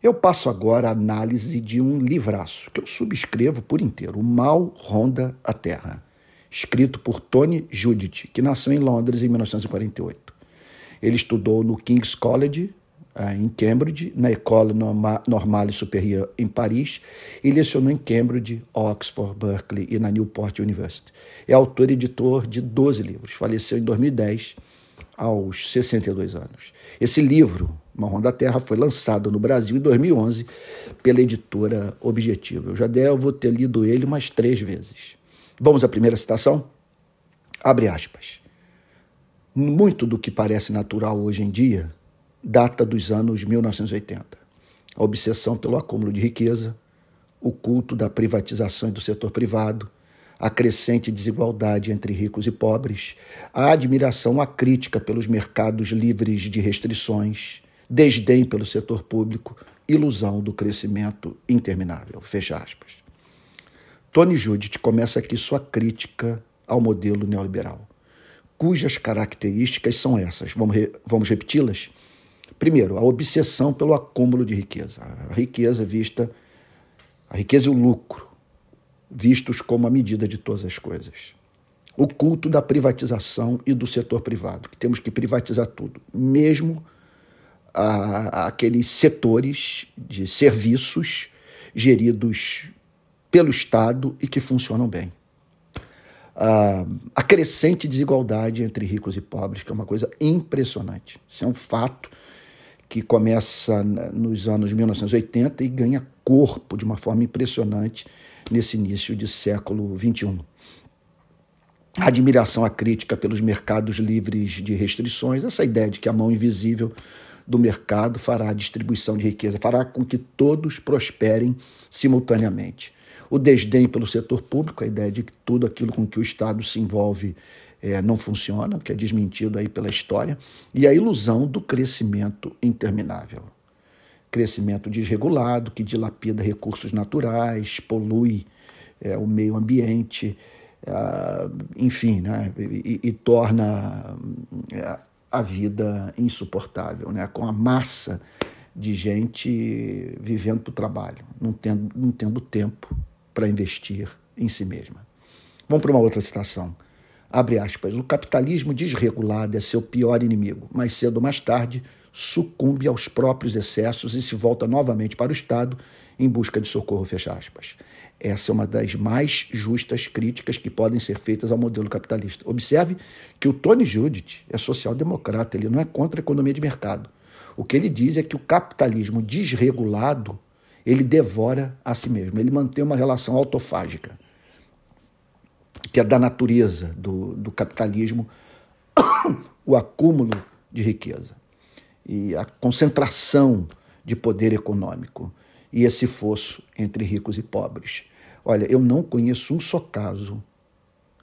Eu passo agora a análise de um livraço que eu subscrevo por inteiro, O Mal Ronda a Terra, escrito por Tony Judith, que nasceu em Londres em 1948. Ele estudou no King's College, eh, em Cambridge, na École Normale Supérieure em Paris e lecionou em Cambridge, Oxford, Berkeley e na Newport University. É autor e editor de 12 livros. Faleceu em 2010, aos 62 anos. Esse livro, Marrom da Terra, foi lançado no Brasil em 2011 pela editora Objetivo. Eu já devo ter lido ele umas três vezes. Vamos à primeira citação? Abre aspas. Muito do que parece natural hoje em dia data dos anos 1980. A obsessão pelo acúmulo de riqueza, o culto da privatização e do setor privado, a crescente desigualdade entre ricos e pobres, a admiração, a crítica pelos mercados livres de restrições, desdém pelo setor público, ilusão do crescimento interminável. Fecha aspas. Tony Judith começa aqui sua crítica ao modelo neoliberal, cujas características são essas. Vamos, re vamos repeti-las? Primeiro, a obsessão pelo acúmulo de riqueza. A riqueza vista, a riqueza e o lucro, vistos como a medida de todas as coisas. O culto da privatização e do setor privado, que temos que privatizar tudo, mesmo a, a aqueles setores de serviços geridos pelo Estado e que funcionam bem. A, a crescente desigualdade entre ricos e pobres, que é uma coisa impressionante. Isso é um fato que começa nos anos 1980 e ganha corpo de uma forma impressionante nesse início de século XXI. A admiração, a crítica pelos mercados livres de restrições, essa ideia de que a mão invisível do mercado fará a distribuição de riqueza, fará com que todos prosperem simultaneamente. O desdém pelo setor público, a ideia de que tudo aquilo com que o Estado se envolve é, não funciona, que é desmentido aí pela história, e a ilusão do crescimento interminável crescimento desregulado que dilapida recursos naturais, polui é, o meio ambiente, é, enfim, né, e, e torna é, a vida insuportável, né, com a massa de gente vivendo para o trabalho, não tendo, não tendo tempo para investir em si mesma. Vamos para uma outra citação. Abre aspas. O capitalismo desregulado é seu pior inimigo. Mais cedo ou mais tarde, sucumbe aos próprios excessos e se volta novamente para o Estado em busca de socorro, fecha aspas. Essa é uma das mais justas críticas que podem ser feitas ao modelo capitalista. Observe que o Tony Judith é social-democrata, ele não é contra a economia de mercado. O que ele diz é que o capitalismo desregulado, ele devora a si mesmo, ele mantém uma relação autofágica, que é da natureza do, do capitalismo, o acúmulo de riqueza e a concentração de poder econômico e esse fosso entre ricos e pobres. Olha, eu não conheço um só caso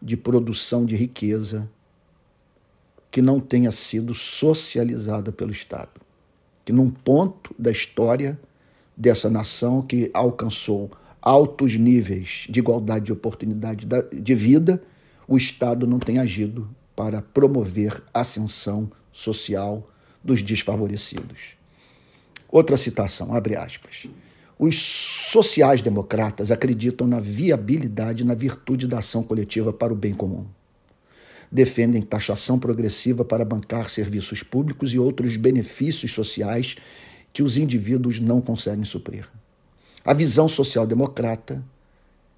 de produção de riqueza que não tenha sido socializada pelo Estado. Que num ponto da história dessa nação que alcançou altos níveis de igualdade de oportunidade de vida, o Estado não tem agido para promover ascensão social dos desfavorecidos. Outra citação, abre aspas. Os sociais-democratas acreditam na viabilidade e na virtude da ação coletiva para o bem comum. Defendem taxação progressiva para bancar serviços públicos e outros benefícios sociais que os indivíduos não conseguem suprir. A visão social-democrata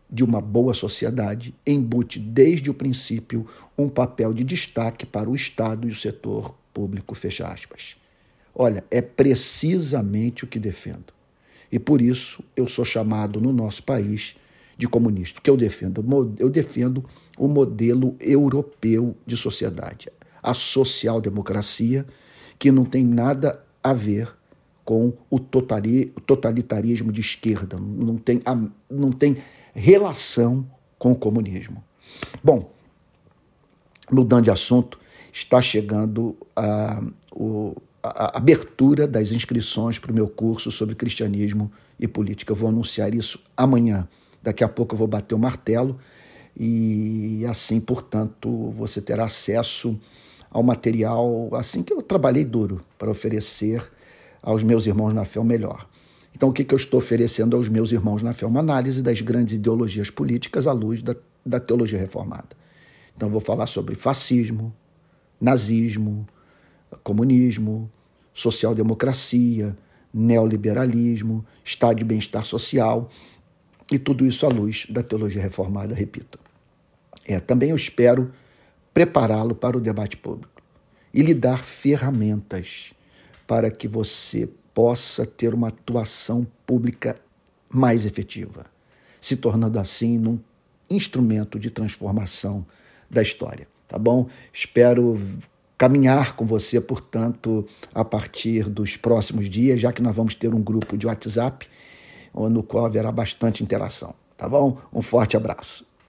de uma boa sociedade embute desde o princípio um papel de destaque para o Estado e o setor público, fecha aspas. Olha, é precisamente o que defendo. E por isso eu sou chamado no nosso país de comunista. Que eu defendo? Eu defendo o modelo europeu de sociedade, a social-democracia, que não tem nada a ver com o totalitarismo de esquerda, não tem, não tem relação com o comunismo. Bom, mudando de assunto, está chegando a, a abertura das inscrições para o meu curso sobre cristianismo e política. Eu vou anunciar isso amanhã. Daqui a pouco eu vou bater o martelo e assim, portanto, você terá acesso ao material assim que eu trabalhei duro para oferecer aos meus irmãos na fé o melhor. Então, o que, que eu estou oferecendo aos meus irmãos na Fé? Uma análise das grandes ideologias políticas à luz da, da teologia reformada. Então, vou falar sobre fascismo, nazismo, comunismo, social-democracia, neoliberalismo, estado de bem-estar social e tudo isso à luz da teologia reformada, repito. É, também eu espero prepará-lo para o debate público e lhe dar ferramentas para que você possa ter uma atuação pública mais efetiva, se tornando assim num instrumento de transformação da história, tá bom? Espero caminhar com você, portanto, a partir dos próximos dias, já que nós vamos ter um grupo de WhatsApp no qual haverá bastante interação, tá bom? Um forte abraço.